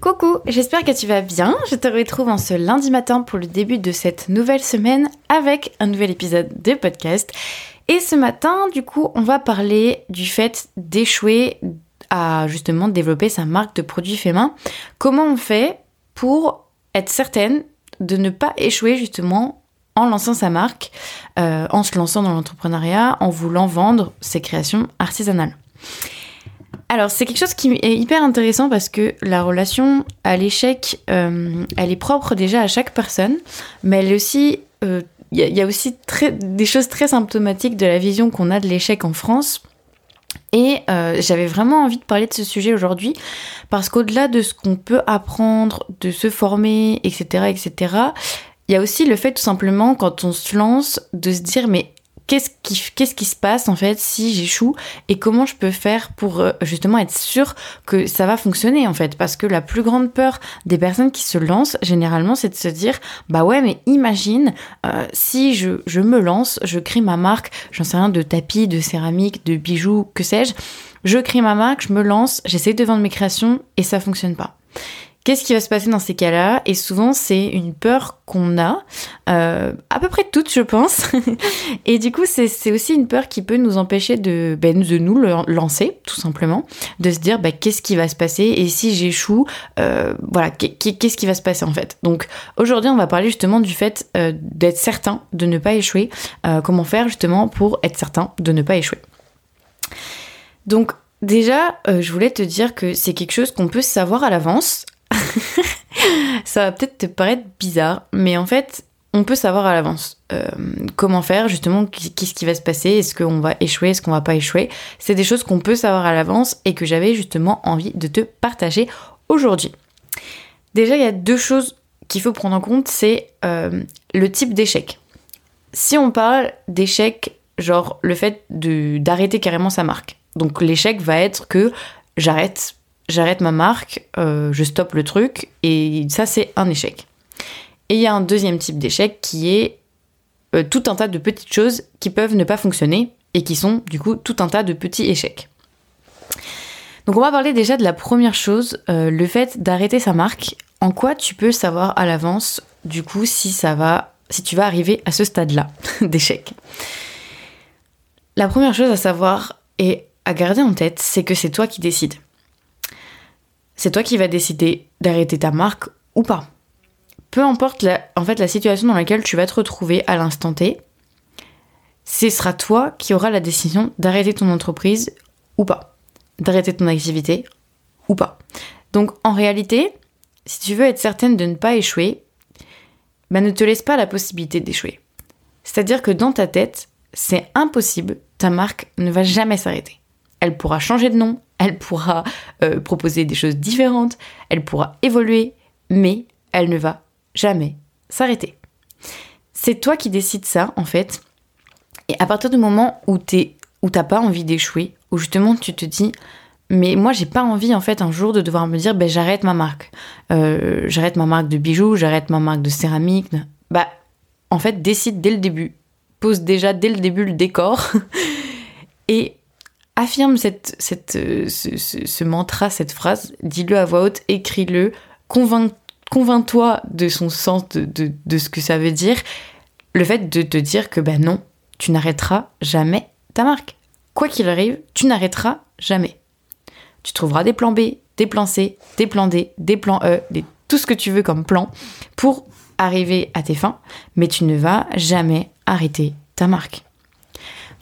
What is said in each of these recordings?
Coucou, j'espère que tu vas bien. Je te retrouve en ce lundi matin pour le début de cette nouvelle semaine avec un nouvel épisode de podcast. Et ce matin, du coup, on va parler du fait d'échouer à justement développer sa marque de produits faits main. Comment on fait pour être certaine de ne pas échouer justement en lançant sa marque, euh, en se lançant dans l'entrepreneuriat, en voulant vendre ses créations artisanales. Alors c'est quelque chose qui est hyper intéressant parce que la relation à l'échec, euh, elle est propre déjà à chaque personne, mais elle est aussi, il y, a aussi des choses très symptomatiques de la vision qu'on a de l'échec en France. Et euh, j'avais vraiment envie de parler de ce sujet aujourd'hui parce qu'au-delà de ce qu'on peut apprendre, de se former, etc., etc., il y a aussi le fait tout simplement quand on se lance de se dire mais qu'est-ce qui, qu'est-ce qui se passe en fait si j'échoue et comment je peux faire pour euh, justement être sûr que ça va fonctionner en fait? Parce que la plus grande peur des personnes qui se lancent généralement c'est de se dire bah ouais mais imagine euh, si je, je me lance je crée ma marque j'en sais rien de tapis de céramique de bijoux que sais-je je crée ma marque je me lance j'essaie de vendre mes créations et ça fonctionne pas Qu'est-ce qui va se passer dans ces cas-là? Et souvent, c'est une peur qu'on a, euh, à peu près toutes, je pense. et du coup, c'est aussi une peur qui peut nous empêcher de, ben, de nous lancer, tout simplement, de se dire ben, qu'est-ce qui va se passer? Et si j'échoue, euh, voilà, qu'est-ce qui va se passer en fait? Donc aujourd'hui, on va parler justement du fait euh, d'être certain de ne pas échouer. Euh, comment faire justement pour être certain de ne pas échouer? Donc Déjà, euh, je voulais te dire que c'est quelque chose qu'on peut savoir à l'avance. ça va peut-être te paraître bizarre, mais en fait, on peut savoir à l'avance euh, comment faire, justement, qu'est-ce qui va se passer, est-ce qu'on va échouer, est-ce qu'on va pas échouer. C'est des choses qu'on peut savoir à l'avance et que j'avais justement envie de te partager aujourd'hui. Déjà, il y a deux choses qu'il faut prendre en compte, c'est euh, le type d'échec. Si on parle d'échec, genre le fait d'arrêter carrément sa marque. Donc l'échec va être que j'arrête j'arrête ma marque, euh, je stoppe le truc, et ça c'est un échec. Et il y a un deuxième type d'échec qui est euh, tout un tas de petites choses qui peuvent ne pas fonctionner et qui sont du coup tout un tas de petits échecs. Donc on va parler déjà de la première chose, euh, le fait d'arrêter sa marque. En quoi tu peux savoir à l'avance du coup si ça va, si tu vas arriver à ce stade-là d'échec? La première chose à savoir et à garder en tête, c'est que c'est toi qui décides c'est toi qui vas décider d'arrêter ta marque ou pas. Peu importe la, en fait la situation dans laquelle tu vas te retrouver à l'instant T, ce sera toi qui auras la décision d'arrêter ton entreprise ou pas, d'arrêter ton activité ou pas. Donc en réalité, si tu veux être certaine de ne pas échouer, bah, ne te laisse pas la possibilité d'échouer. C'est-à-dire que dans ta tête, c'est impossible, ta marque ne va jamais s'arrêter. Elle pourra changer de nom, elle pourra euh, proposer des choses différentes, elle pourra évoluer, mais elle ne va jamais s'arrêter. C'est toi qui décides ça, en fait. Et à partir du moment où tu où t'as pas envie d'échouer, où justement tu te dis, mais moi j'ai pas envie en fait un jour de devoir me dire, ben j'arrête ma marque, euh, j'arrête ma marque de bijoux, j'arrête ma marque de céramique. Bah, en fait, décide dès le début, pose déjà dès le début le décor et affirme cette, euh, ce, mantra, cette phrase, dis-le à voix haute, écris-le, convainc-toi de son sens, de, de, ce que ça veut dire. Le fait de te dire que ben non, tu n'arrêteras jamais ta marque. Quoi qu'il arrive, tu n'arrêteras jamais. Tu trouveras des plans B, des plans C, des plans D, des plans E, tout ce que tu veux comme plan pour arriver à tes fins, mais tu ne vas jamais arrêter ta marque.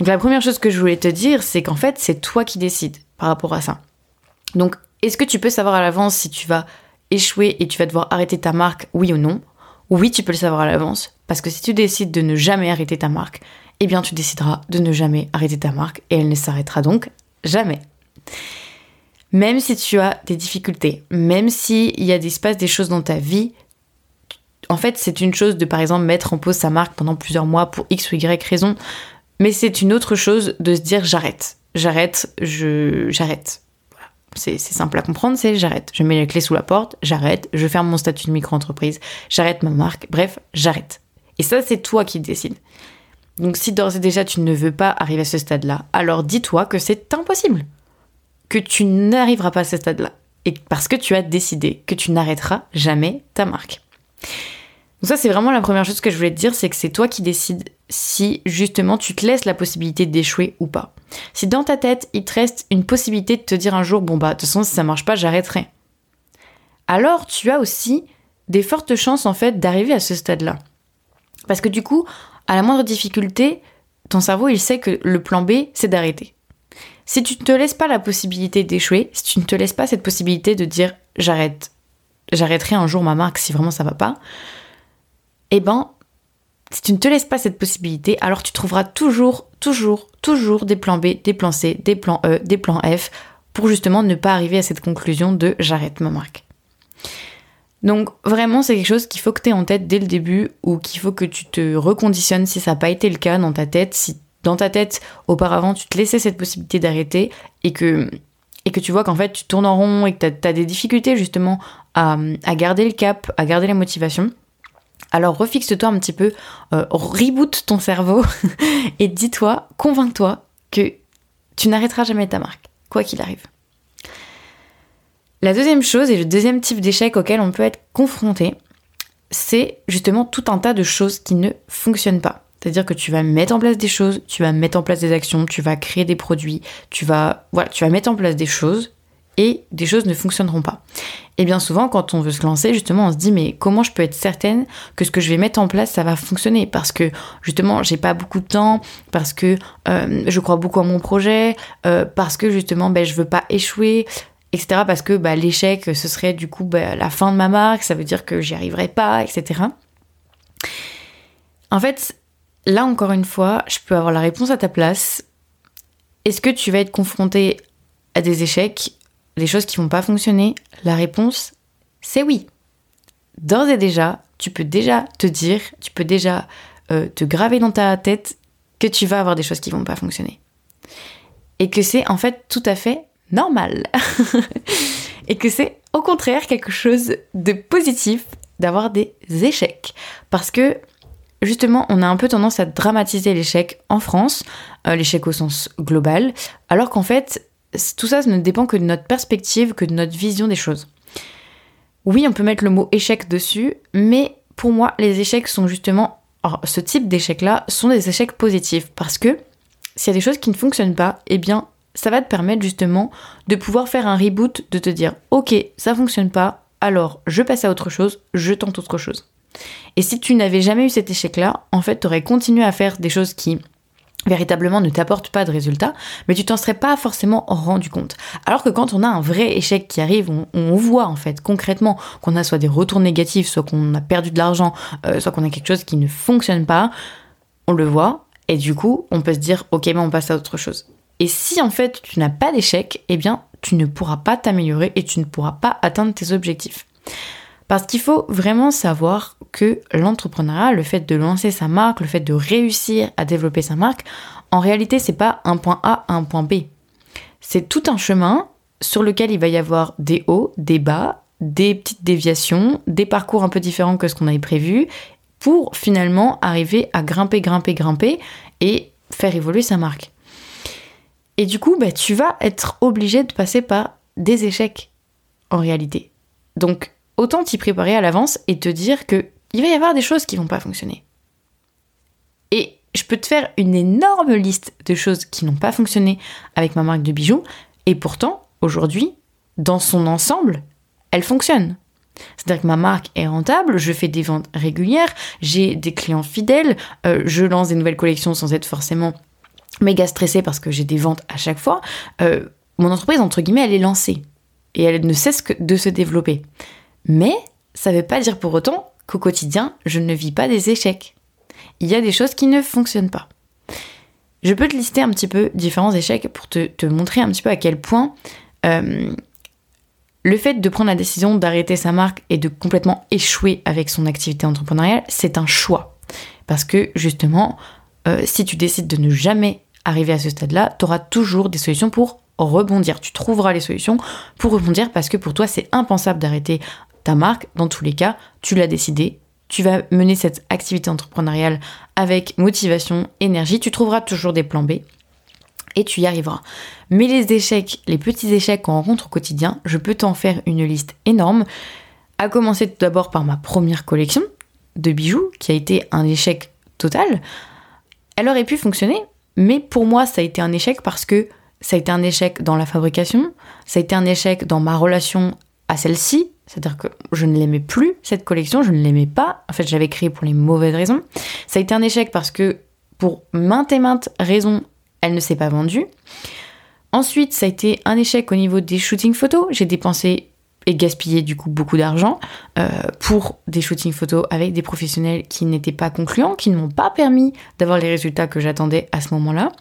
Donc la première chose que je voulais te dire, c'est qu'en fait, c'est toi qui décides par rapport à ça. Donc, est-ce que tu peux savoir à l'avance si tu vas échouer et tu vas devoir arrêter ta marque, oui ou non? Oui, tu peux le savoir à l'avance, parce que si tu décides de ne jamais arrêter ta marque, eh bien tu décideras de ne jamais arrêter ta marque et elle ne s'arrêtera donc jamais. Même si tu as des difficultés, même s'il y a des, se des choses dans ta vie, en fait, c'est une chose de par exemple mettre en pause sa marque pendant plusieurs mois pour X ou Y raison. Mais c'est une autre chose de se dire j'arrête, j'arrête, j'arrête. C'est simple à comprendre, c'est j'arrête. Je mets les clés sous la porte, j'arrête, je ferme mon statut de micro-entreprise, j'arrête ma marque, bref, j'arrête. Et ça, c'est toi qui décides. Donc si d'ores et déjà tu ne veux pas arriver à ce stade-là, alors dis-toi que c'est impossible. Que tu n'arriveras pas à ce stade-là. et parce que tu as décidé que tu n'arrêteras jamais ta marque. Donc ça, c'est vraiment la première chose que je voulais te dire, c'est que c'est toi qui décides si justement tu te laisses la possibilité d'échouer ou pas. Si dans ta tête, il te reste une possibilité de te dire un jour, bon bah, de toute façon, si ça marche pas, j'arrêterai. Alors, tu as aussi des fortes chances, en fait, d'arriver à ce stade-là. Parce que du coup, à la moindre difficulté, ton cerveau, il sait que le plan B, c'est d'arrêter. Si tu ne te laisses pas la possibilité d'échouer, si tu ne te laisses pas cette possibilité de dire j'arrête, j'arrêterai un jour ma marque si vraiment ça va pas, eh ben, si tu ne te laisses pas cette possibilité, alors tu trouveras toujours, toujours, toujours des plans B, des plans C, des plans E, des plans F pour justement ne pas arriver à cette conclusion de j'arrête ma marque. Donc vraiment, c'est quelque chose qu'il faut que tu aies en tête dès le début ou qu'il faut que tu te reconditionnes si ça n'a pas été le cas dans ta tête, si dans ta tête auparavant tu te laissais cette possibilité d'arrêter et que, tu vois qu'en fait tu tournes en rond et que tu as, des difficultés justement à garder le cap, à garder la motivation alors refixe-toi un petit peu, euh, reboot ton cerveau et dis-toi, convainc-toi que tu n'arrêteras jamais ta marque, quoi qu'il arrive. La deuxième chose et le deuxième type d'échec auquel on peut être confronté, c'est justement tout un tas de choses qui ne fonctionnent pas. C'est-à-dire que tu vas mettre en place des choses, tu vas mettre en place des actions, tu vas créer des produits, tu vas voilà, tu vas mettre en place des choses et des choses ne fonctionneront pas. Et bien souvent, quand on veut se lancer, justement, on se dit mais comment je peux être certaine que ce que je vais mettre en place, ça va fonctionner? Parce que justement, j'ai pas beaucoup de temps, parce que euh, je crois beaucoup à mon projet, euh, parce que justement, ben, je veux pas échouer, etc. Parce que bah, l'échec, ce serait du coup bah, la fin de ma marque, ça veut dire que j'y arriverai pas, etc. En fait, là encore une fois, je peux avoir la réponse à ta place. Est-ce que tu vas être confronté à des échecs? Les choses qui vont pas fonctionner La réponse, c'est oui. D'ores et déjà, tu peux déjà te dire, tu peux déjà euh, te graver dans ta tête que tu vas avoir des choses qui vont pas fonctionner. Et que c'est en fait tout à fait normal. et que c'est au contraire quelque chose de positif d'avoir des échecs. Parce que justement, on a un peu tendance à dramatiser l'échec en France, euh, l'échec au sens global, alors qu'en fait, tout ça ne dépend que de notre perspective, que de notre vision des choses. Oui, on peut mettre le mot échec dessus, mais pour moi, les échecs sont justement. ce type d'échecs-là sont des échecs positifs parce que s'il y a des choses qui ne fonctionnent pas, eh bien, ça va te permettre justement de pouvoir faire un reboot, de te dire ok, ça fonctionne pas, alors je passe à autre chose, je tente autre chose. Et si tu n'avais jamais eu cet échec-là, en fait, tu aurais continué à faire des choses qui véritablement ne t'apporte pas de résultats, mais tu t'en serais pas forcément rendu compte. Alors que quand on a un vrai échec qui arrive, on, voit en fait concrètement qu'on a soit des retours négatifs, soit qu'on a perdu de l'argent, euh, soit qu'on a quelque chose qui ne fonctionne pas, on le voit, et du coup on peut se dire ok mais on passe à autre chose. Et si en fait tu n'as pas d'échec, eh bien tu ne pourras pas t'améliorer et tu ne pourras pas atteindre tes objectifs. Parce qu'il faut vraiment savoir que l'entrepreneuriat, le fait de lancer sa marque, le fait de réussir à développer sa marque, en réalité, c'est pas un point A un point B. C'est tout un chemin sur lequel il va y avoir des hauts, des bas, des petites déviations, des parcours un peu différents que ce qu'on avait prévu, pour finalement arriver à grimper, grimper, grimper et faire évoluer sa marque. Et du coup, bah, tu vas être obligé de passer par des échecs en réalité. Donc, autant t'y préparer à l'avance et te dire que il va y avoir des choses qui vont pas fonctionner. Et je peux te faire une énorme liste de choses qui n'ont pas fonctionné avec ma marque de bijoux, et pourtant, aujourd'hui, dans son ensemble, elle fonctionne. C'est-à-dire que ma marque est rentable, je fais des ventes régulières, j'ai des clients fidèles, euh, je lance des nouvelles collections sans être forcément méga stressée parce que j'ai des ventes à chaque fois. Euh, mon entreprise, entre guillemets, elle est lancée et elle ne cesse que de se développer. Mais ça ne veut pas dire pour autant qu'au quotidien, je ne vis pas des échecs. Il y a des choses qui ne fonctionnent pas. Je peux te lister un petit peu différents échecs pour te, montrer un petit peu à quel point euh, le fait de prendre la décision d'arrêter sa marque et de complètement échouer avec son activité entrepreneuriale, c'est un choix. Parce que justement, euh, si tu décides de ne jamais arriver à ce stade-là, tu auras toujours des solutions pour rebondir. Tu trouveras les solutions pour rebondir parce que pour toi, c'est impensable d'arrêter ta marque, dans tous les cas, tu l'as décidé, tu vas mener cette activité entrepreneuriale avec motivation, énergie, tu trouveras toujours des plans B. et tu y arriveras. Mais les échecs, les petits échecs qu'on rencontre au quotidien, je peux t'en faire une liste énorme. À commencer tout d'abord par ma première collection de bijoux, qui a été un échec total. Elle aurait pu fonctionner, mais pour moi, ça a été un échec parce que ça a été un échec dans la fabrication, ça a été un échec dans ma relation à celle-ci, c'est-à-dire que je ne l'aimais plus, cette collection, je ne l'aimais pas. En fait, j'avais créé pour les mauvaises raisons. Ça a été un échec parce que, pour maintes et maintes raisons, elle ne s'est pas vendue. Ensuite, ça a été un échec au niveau des shootings photos. J'ai dépensé et gaspillé du coup beaucoup d'argent euh, pour des shootings photos avec des professionnels qui n'étaient pas concluants, qui ne m'ont pas permis d'avoir les résultats que j'attendais à ce moment-là.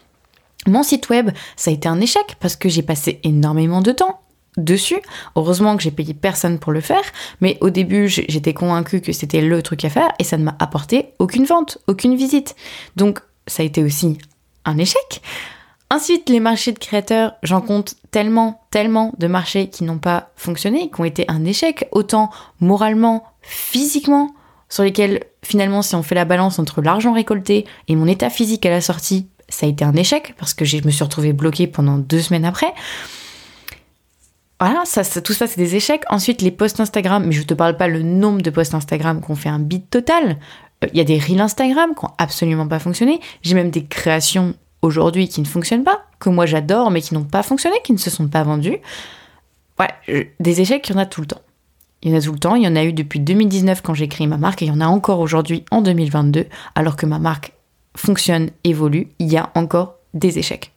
Mon site web, ça a été un échec parce que j'ai passé énormément de temps dessus. Heureusement que j'ai payé personne pour le faire, mais au début j'étais convaincue que c'était le truc à faire et ça ne m'a apporté aucune vente, aucune visite. Donc ça a été aussi un échec. Ensuite, les marchés de créateurs, j'en compte tellement, tellement de marchés qui n'ont pas fonctionné, qui ont été un échec, autant moralement, physiquement, sur lesquels finalement si on fait la balance entre l'argent récolté et mon état physique à la sortie, ça a été un échec parce que je me suis retrouvée bloquée pendant deux semaines après. Voilà, ça, tout ça, c'est des échecs. Ensuite, les posts Instagram, mais je te parle pas le nombre de posts Instagram qu'on fait un beat total. Euh, il y a des reels Instagram qui n'ont absolument pas fonctionné. J'ai même des créations aujourd'hui qui ne fonctionnent pas, que moi j'adore, mais qui n'ont pas fonctionné, qui ne se sont pas vendus. Ouais, des échecs, il y en a tout le temps. Il y en a tout le temps, il y en a eu depuis 2019 quand j'ai créé ma marque, et il y en a encore aujourd'hui en 2022, alors que ma marque fonctionne, évolue, il y a encore des échecs.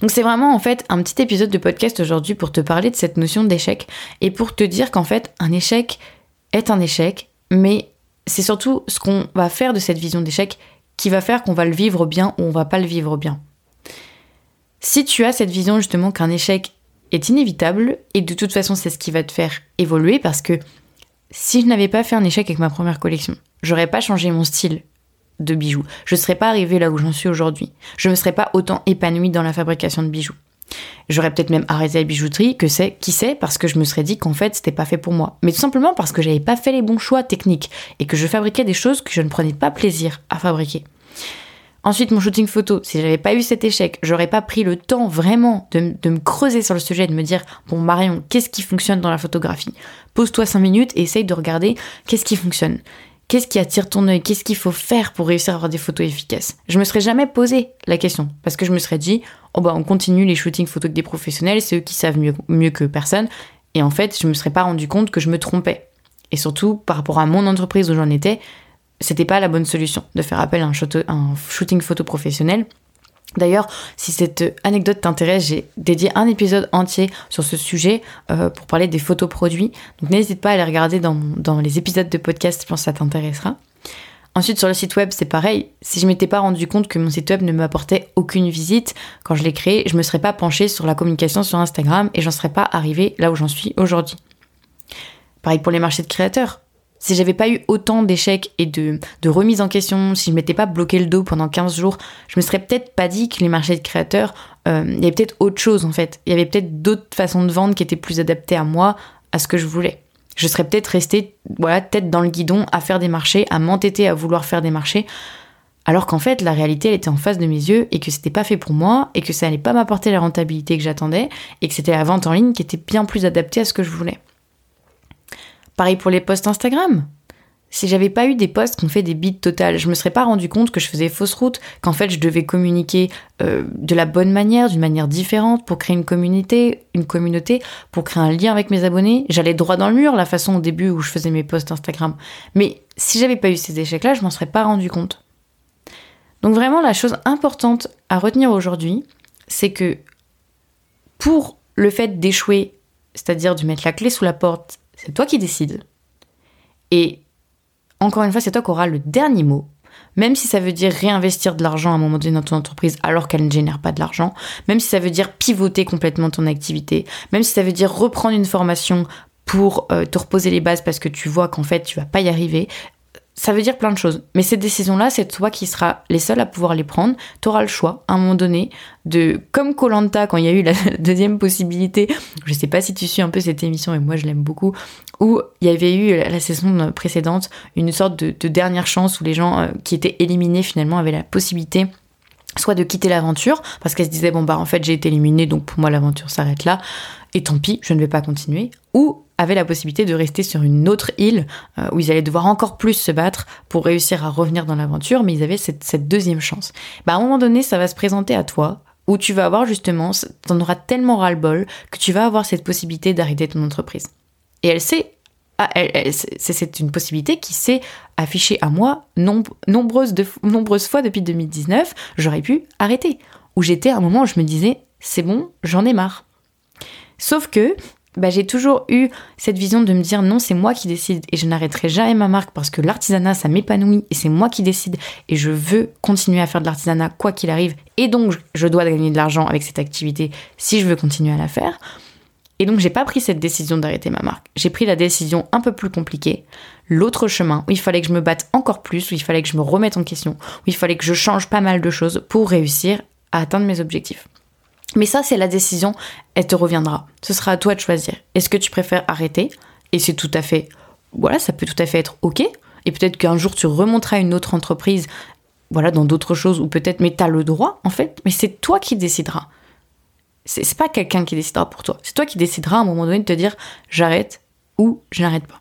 Donc c'est vraiment en fait un petit épisode de podcast aujourd'hui pour te parler de cette notion d'échec et pour te dire qu'en fait un échec est un échec, mais c'est surtout ce qu'on va faire de cette vision d'échec qui va faire qu'on va le vivre bien ou on va pas le vivre bien. Si tu as cette vision justement qu'un échec est inévitable et de toute façon c'est ce qui va te faire évoluer parce que si je n'avais pas fait un échec avec ma première collection, j'aurais pas changé mon style de bijoux. Je ne serais pas arrivée là où j'en suis aujourd'hui. Je ne me serais pas autant épanouie dans la fabrication de bijoux. J'aurais peut-être même arrêté la bijouterie, que c'est, qui sait, parce que je me serais dit qu'en fait c'était pas fait pour moi. Mais tout simplement parce que j'avais pas fait les bons choix techniques et que je fabriquais des choses que je ne prenais pas plaisir à fabriquer. Ensuite, mon shooting photo, si j'avais pas eu cet échec, j'aurais pas pris le temps vraiment de, me creuser sur le sujet, de me dire Bon, Marion, qu'est-ce qui fonctionne dans la photographie? Pose-toi 5 minutes et essaye de regarder qu'est-ce qui fonctionne. Qu'est-ce qui attire ton œil? Qu'est-ce qu'il faut faire pour réussir à avoir des photos efficaces? Je me serais jamais posé la question parce que je me serais dit oh bah on continue les shootings photos avec des professionnels, c'est eux qui savent mieux, mieux que personne. Et en fait, je me serais pas rendu compte que je me trompais. Et surtout par rapport à mon entreprise où j'en étais, c'était pas la bonne solution de faire appel à un shooting photo professionnel D'ailleurs, si cette anecdote t'intéresse, j'ai dédié un épisode entier sur ce sujet euh, pour parler des photos produits. Donc n'hésite pas à les regarder dans, dans, les épisodes de podcast, je pense que ça t'intéressera. Ensuite, sur le site web, c'est pareil. Si je m'étais pas rendu compte que mon site web ne m'apportait aucune visite quand je l'ai créé, je me serais pas penchée sur la communication sur Instagram et j'en serais pas arrivée là où j'en suis aujourd'hui. Pareil pour les marchés de créateurs si j'avais pas eu autant d'échecs et de, remises en question, si je m'étais pas bloqué le dos pendant 15 jours, je me serais peut-être pas dit que les marchés de créateurs, euh, il y avait peut-être autre chose en fait. Il y avait peut-être d'autres façons de vendre qui étaient plus adaptées à moi, à ce que je voulais. Je serais peut-être restée, voilà, tête dans le guidon à faire des marchés, à m'entêter à vouloir faire des marchés, alors qu'en fait la réalité elle était en face de mes yeux et que c'était pas fait pour moi et que ça allait pas m'apporter la rentabilité que j'attendais et que c'était la vente en ligne qui était bien plus adaptée à ce que je voulais. Pareil pour les posts Instagram. Si j'avais pas eu des posts qui ont fait des bits totales, je me serais pas rendu compte que je faisais fausse route, qu'en fait je devais communiquer euh, de la bonne manière, d'une manière différente pour créer une communauté, une communauté, pour créer un lien avec mes abonnés. J'allais droit dans le mur la façon au début où je faisais mes posts Instagram. Mais si j'avais pas eu ces échecs-là, je m'en serais pas rendu compte. Donc vraiment la chose importante à retenir aujourd'hui, c'est que pour le fait d'échouer, c'est-à-dire de mettre la clé sous la porte c'est toi qui décides. Et encore une fois, c'est toi qui auras le dernier mot. Même si ça veut dire réinvestir de l'argent à un moment donné dans ton entreprise alors qu'elle ne génère pas de l'argent, même si ça veut dire pivoter complètement ton activité, même si ça veut dire reprendre une formation pour euh, te reposer les bases parce que tu vois qu'en fait tu vas pas y arriver, ça veut dire plein de choses. Mais ces décisions-là, c'est toi qui seras les seuls à pouvoir les prendre. Tu auras le choix, à un moment donné, de, comme Colanta, quand il y a eu la deuxième possibilité, je sais pas si tu suis un peu cette émission, mais moi je l'aime beaucoup, où il y avait eu la saison précédente une sorte de, dernière chance où les gens euh, qui étaient éliminés finalement avaient la possibilité soit de quitter l'aventure parce qu'elle se disait bon bah en fait j'ai été éliminée donc pour moi l'aventure s'arrête là et tant pis je ne vais pas continuer ou avait la possibilité de rester sur une autre île euh, où ils allaient devoir encore plus se battre pour réussir à revenir dans l'aventure mais ils avaient cette, deuxième chance bah à un moment donné ça va se présenter à toi où tu vas avoir justement t'en auras tellement ras-le-bol que tu vas avoir cette possibilité d'arrêter ton entreprise et elle sait ah, c'est une possibilité qui s'est affichée à moi nombreuses, de, nombreuses fois depuis 2019. J'aurais pu arrêter. Où j'étais à un moment où je me disais, c'est bon, j'en ai marre. Sauf que bah, j'ai toujours eu cette vision de me dire non, c'est moi qui décide et je n'arrêterai jamais ma marque parce que l'artisanat, ça m'épanouit et c'est moi qui décide et je veux continuer à faire de l'artisanat quoi qu'il arrive et donc je dois gagner de l'argent avec cette activité si je veux continuer à la faire. Et donc j'ai pas pris cette décision d'arrêter ma marque. J'ai pris la décision un peu plus compliquée, l'autre chemin où il fallait que je me batte encore plus, où il fallait que je me remette en question, où il fallait que je change pas mal de choses pour réussir à atteindre mes objectifs. Mais ça c'est la décision, elle te reviendra. Ce sera à toi de choisir. Est-ce que tu préfères arrêter? Et c'est tout à fait voilà, ça peut tout à fait être OK. Et peut-être qu'un jour tu remonteras une autre entreprise voilà, dans d'autres choses, ou peut-être, mais tu as le droit, en fait, mais c'est toi qui décideras. C'est pas quelqu'un qui décidera pour toi. C'est toi qui décideras à un moment donné de te dire j'arrête ou je n'arrête pas.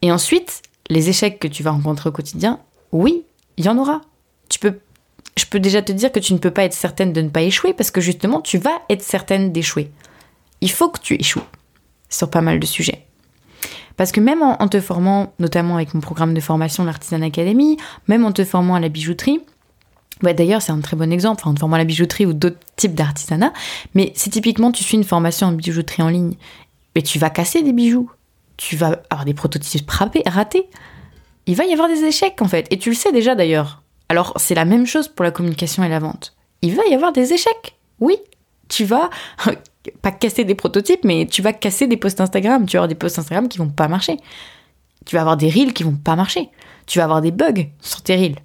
Et ensuite, les échecs que tu vas rencontrer au quotidien, oui, il y en aura. Tu peux, je peux déjà te dire que tu ne peux pas être certaine de ne pas échouer parce que justement, tu vas être certaine d'échouer. Il faut que tu échoues sur pas mal de sujets. Parce que même en, te formant, notamment avec mon programme de formation, l'Artisan Academy, même en te formant à la bijouterie, D'ailleurs, c'est un très bon exemple, enfin, en formant la bijouterie ou d'autres types d'artisanat. Mais si typiquement tu suis une formation en bijouterie en ligne, mais tu vas casser des bijoux, tu vas avoir des prototypes ratés. Il va y avoir des échecs en fait, et tu le sais déjà d'ailleurs. Alors c'est la même chose pour la communication et la vente. Il va y avoir des échecs. Oui, tu vas pas casser des prototypes, mais tu vas casser des posts Instagram. Tu vas avoir des posts Instagram qui vont pas marcher. Tu vas avoir des reels qui vont pas marcher. Tu vas avoir des bugs sur tes reels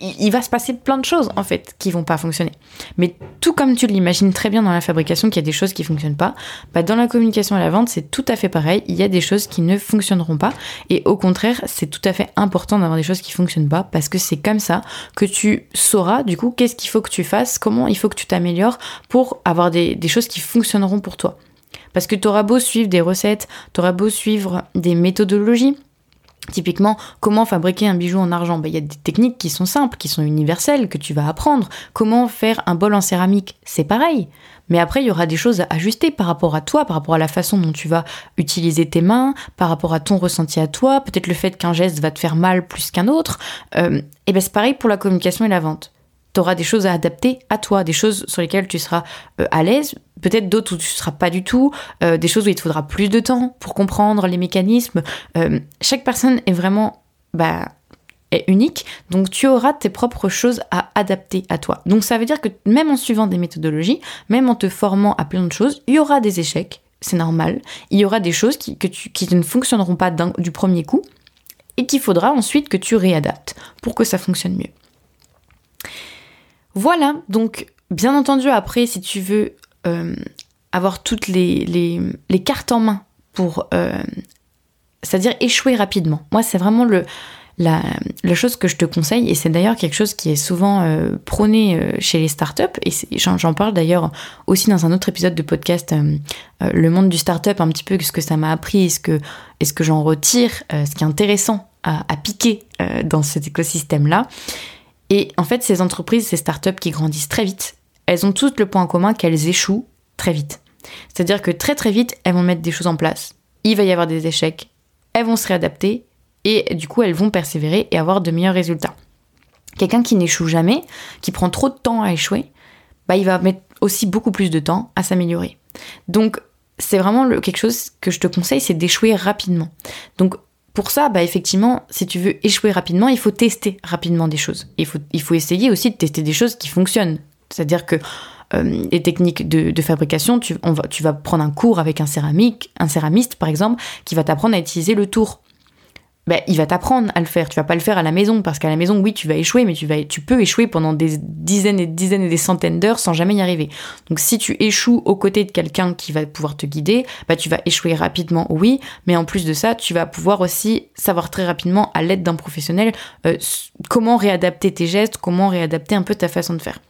il va se passer plein de choses en fait qui vont pas fonctionner. Mais tout comme tu l'imagines très bien dans la fabrication qu'il y a des choses qui fonctionnent pas, bah dans la communication et la vente c'est tout à fait pareil. Il y a des choses qui ne fonctionneront pas et au contraire c'est tout à fait important d'avoir des choses qui fonctionnent pas parce que c'est comme ça que tu sauras du coup qu'est-ce qu'il faut que tu fasses, comment il faut que tu t'améliores pour avoir des, des choses qui fonctionneront pour toi. Parce que tu auras beau suivre des recettes, tu auras beau suivre des méthodologies, Typiquement, comment fabriquer un bijou en argent? Ben, Il y a des techniques qui sont simples, qui sont universelles, que tu vas apprendre. Comment faire un bol en céramique? C'est pareil. Mais après, il y aura des choses à ajuster par rapport à toi, par rapport à la façon dont tu vas utiliser tes mains, par rapport à ton ressenti à toi, peut-être le fait qu'un geste va te faire mal plus qu'un autre. Euh, et ben c'est pareil pour la communication et la vente tu auras des choses à adapter à toi, des choses sur lesquelles tu seras euh, à l'aise, peut-être d'autres où tu ne seras pas du tout, euh, des choses où il te faudra plus de temps pour comprendre les mécanismes. Euh, chaque personne est vraiment bah, unique, donc tu auras tes propres choses à adapter à toi. Donc ça veut dire que même en suivant des méthodologies, même en te formant à plein de choses, il y aura des échecs, c'est normal. Il y aura des choses qui, qui ne fonctionneront pas du premier coup et qu'il faudra ensuite que tu réadaptes pour que ça fonctionne mieux. Voilà, donc bien entendu après, si tu veux euh, avoir toutes les, cartes en main pour, euh, c'est-à-dire échouer rapidement. Moi, c'est vraiment la, chose que je te conseille, et c'est d'ailleurs quelque chose qui est souvent euh, prôné chez les startups, et j'en parle d'ailleurs aussi dans un autre épisode de podcast, Le monde du startup, un petit peu ce que ça m'a appris, et ce que, j'en retire, ce qui est intéressant à, à piquer dans cet écosystème-là. Et en fait, ces entreprises, ces startups qui grandissent très vite, elles ont toutes le point commun qu'elles échouent très vite. C'est-à-dire que très très vite, elles vont mettre des choses en place. Il va y avoir des échecs, elles vont se réadapter et du coup, elles vont persévérer et avoir de meilleurs résultats. Quelqu'un qui n'échoue jamais, qui prend trop de temps à échouer, bah, il va mettre aussi beaucoup plus de temps à s'améliorer. Donc, c'est vraiment quelque chose que je te conseille, c'est d'échouer rapidement. Donc, pour ça, bah effectivement, si tu veux échouer rapidement, il faut tester rapidement des choses. Il faut, essayer aussi de tester des choses qui fonctionnent. C'est-à-dire que euh, les techniques de, fabrication, tu, tu vas prendre un cours avec un céramique, un céramiste par exemple, qui va t'apprendre à utiliser le tour. Bah, il va t'apprendre à le faire. Tu vas pas le faire à la maison parce qu'à la maison, oui, tu vas échouer, mais tu vas, tu peux échouer pendant des dizaines et des dizaines et des centaines d'heures sans jamais y arriver. Donc, si tu échoues aux côtés de quelqu'un qui va pouvoir te guider, bah, tu vas échouer rapidement, oui, mais en plus de ça, tu vas pouvoir aussi savoir très rapidement, à l'aide d'un professionnel, euh, comment réadapter tes gestes, comment réadapter un peu ta façon de faire.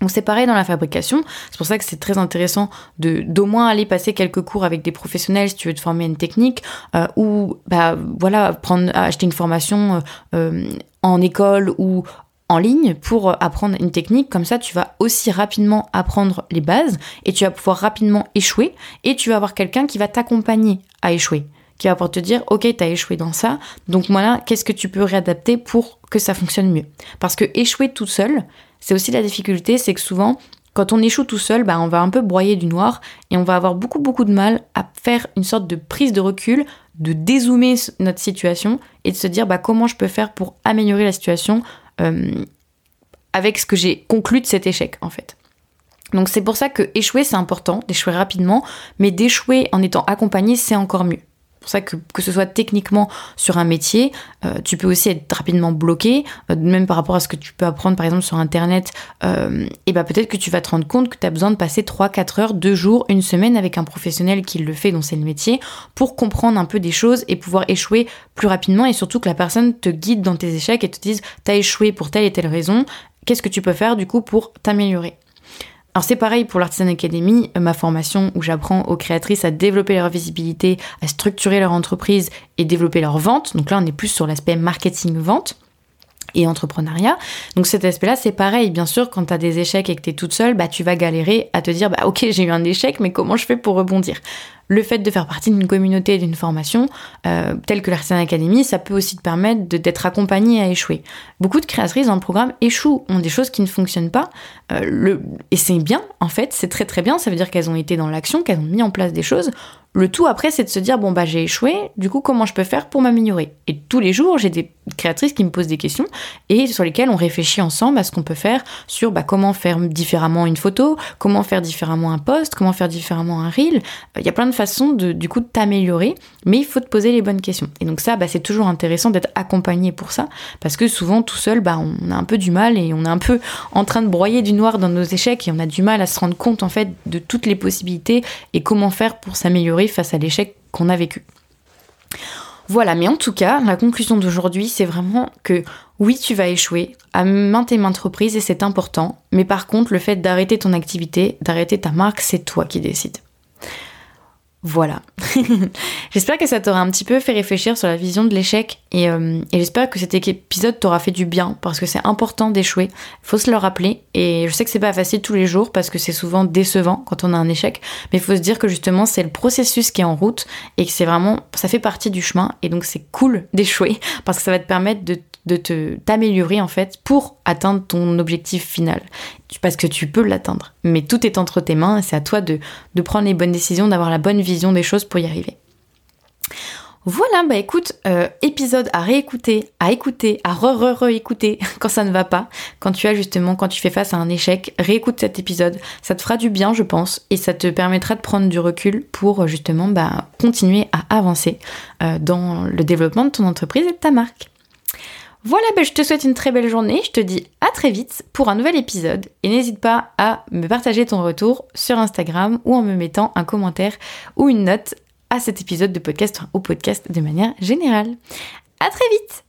Donc c'est pareil dans la fabrication, c'est pour ça que c'est très intéressant de d'au moins aller passer quelques cours avec des professionnels si tu veux te former une technique euh, ou bah voilà prendre acheter une formation euh, en école ou en ligne pour apprendre une technique. Comme ça tu vas aussi rapidement apprendre les bases et tu vas pouvoir rapidement échouer et tu vas avoir quelqu'un qui va t'accompagner à échouer qui va pouvoir te dire ok t'as échoué dans ça donc voilà qu'est-ce que tu peux réadapter pour que ça fonctionne mieux? Parce que échouer tout seul c'est aussi la difficulté, c'est que souvent, quand on échoue tout seul, bah, on va un peu broyer du noir et on va avoir beaucoup beaucoup de mal à faire une sorte de prise de recul, de dézoomer notre situation et de se dire bah, comment je peux faire pour améliorer la situation euh, avec ce que j'ai conclu de cet échec en fait. Donc c'est pour ça que échouer c'est important, d'échouer rapidement, mais d'échouer en étant accompagné c'est encore mieux pour ça que, que ce soit techniquement sur un métier, euh, tu peux aussi être rapidement bloqué, euh, même par rapport à ce que tu peux apprendre par exemple sur Internet, euh, et bah peut-être que tu vas te rendre compte que tu as besoin de passer 3-4 heures, 2 jours, une semaine avec un professionnel qui le fait, dont c'est le métier, pour comprendre un peu des choses et pouvoir échouer plus rapidement, et surtout que la personne te guide dans tes échecs et te dise, t'as échoué pour telle et telle raison, qu'est-ce que tu peux faire du coup pour t'améliorer? Alors c'est pareil pour l'Artisan Academy, ma formation où j'apprends aux créatrices à développer leur visibilité, à structurer leur entreprise et développer leur vente. Donc là on est plus sur l'aspect marketing vente et entrepreneuriat. Donc cet aspect-là, c'est pareil. Bien sûr, quand tu as des échecs et que tu es toute seule, bah, tu vas galérer à te dire, bah, ok, j'ai eu un échec, mais comment je fais pour rebondir? Le fait de faire partie d'une communauté et d'une formation euh, telle que l'Artisan Academy, ça peut aussi te permettre d'être accompagné à échouer. Beaucoup de créatrices dans le programme échouent, ont des choses qui ne fonctionnent pas, euh, et c'est bien en fait, c'est très très bien, ça veut dire qu'elles ont été dans l'action, qu'elles ont mis en place des choses. Le tout après, c'est de se dire bon bah j'ai échoué, du coup comment je peux faire pour m'améliorer? Et tous les jours, j'ai des créatrices qui me posent des questions et sur lesquelles on réfléchit ensemble à ce qu'on peut faire sur bah, comment faire différemment une photo, comment faire différemment un post, comment faire différemment un reel. Il y a plein façon de, du coup de t'améliorer, mais il faut te poser les bonnes questions. Et donc ça, bah, c'est toujours intéressant d'être accompagné pour ça, parce que souvent tout seul, bah, on a un peu du mal et on est un peu en train de broyer du noir dans nos échecs et on a du mal à se rendre compte en fait de toutes les possibilités et comment faire pour s'améliorer face à l'échec qu'on a vécu. Voilà, mais en tout cas, la conclusion d'aujourd'hui, c'est vraiment que oui, tu vas échouer à maintes et maintes reprises et c'est important, mais par contre, le fait d'arrêter ton activité, d'arrêter ta marque, c'est toi qui décides. Voilà. j'espère que ça t'aura un petit peu fait réfléchir sur la vision de l'échec euh, et, j'espère que cet épisode t'aura fait du bien parce que c'est important d'échouer. Faut se le rappeler et je sais que c'est pas facile tous les jours parce que c'est souvent décevant quand on a un échec, mais il faut se dire que justement c'est le processus qui est en route et que c'est vraiment ça fait partie du chemin et donc c'est cool d'échouer parce que ça va te permettre de de te t'améliorer en fait pour atteindre ton objectif final. Parce que tu peux l'atteindre. Mais tout est entre tes mains c'est à toi de, de prendre les bonnes décisions d'avoir la bonne vision des choses pour y arriver. Voilà, bah écoute, euh, épisode à réécouter, à écouter, à re-re-re-écouter quand ça ne va pas, quand tu as justement, quand tu fais face à un échec, réécoute cet épisode, ça te fera du bien je pense, et ça te permettra de prendre du recul pour justement bah, continuer à avancer euh, dans le développement de ton entreprise et de ta marque. Voilà, ben je te souhaite une très belle journée. Je te dis à très vite pour un nouvel épisode. Et n'hésite pas à me partager ton retour sur Instagram ou en me mettant un commentaire ou une note à cet épisode de podcast, au podcast de manière générale. À très vite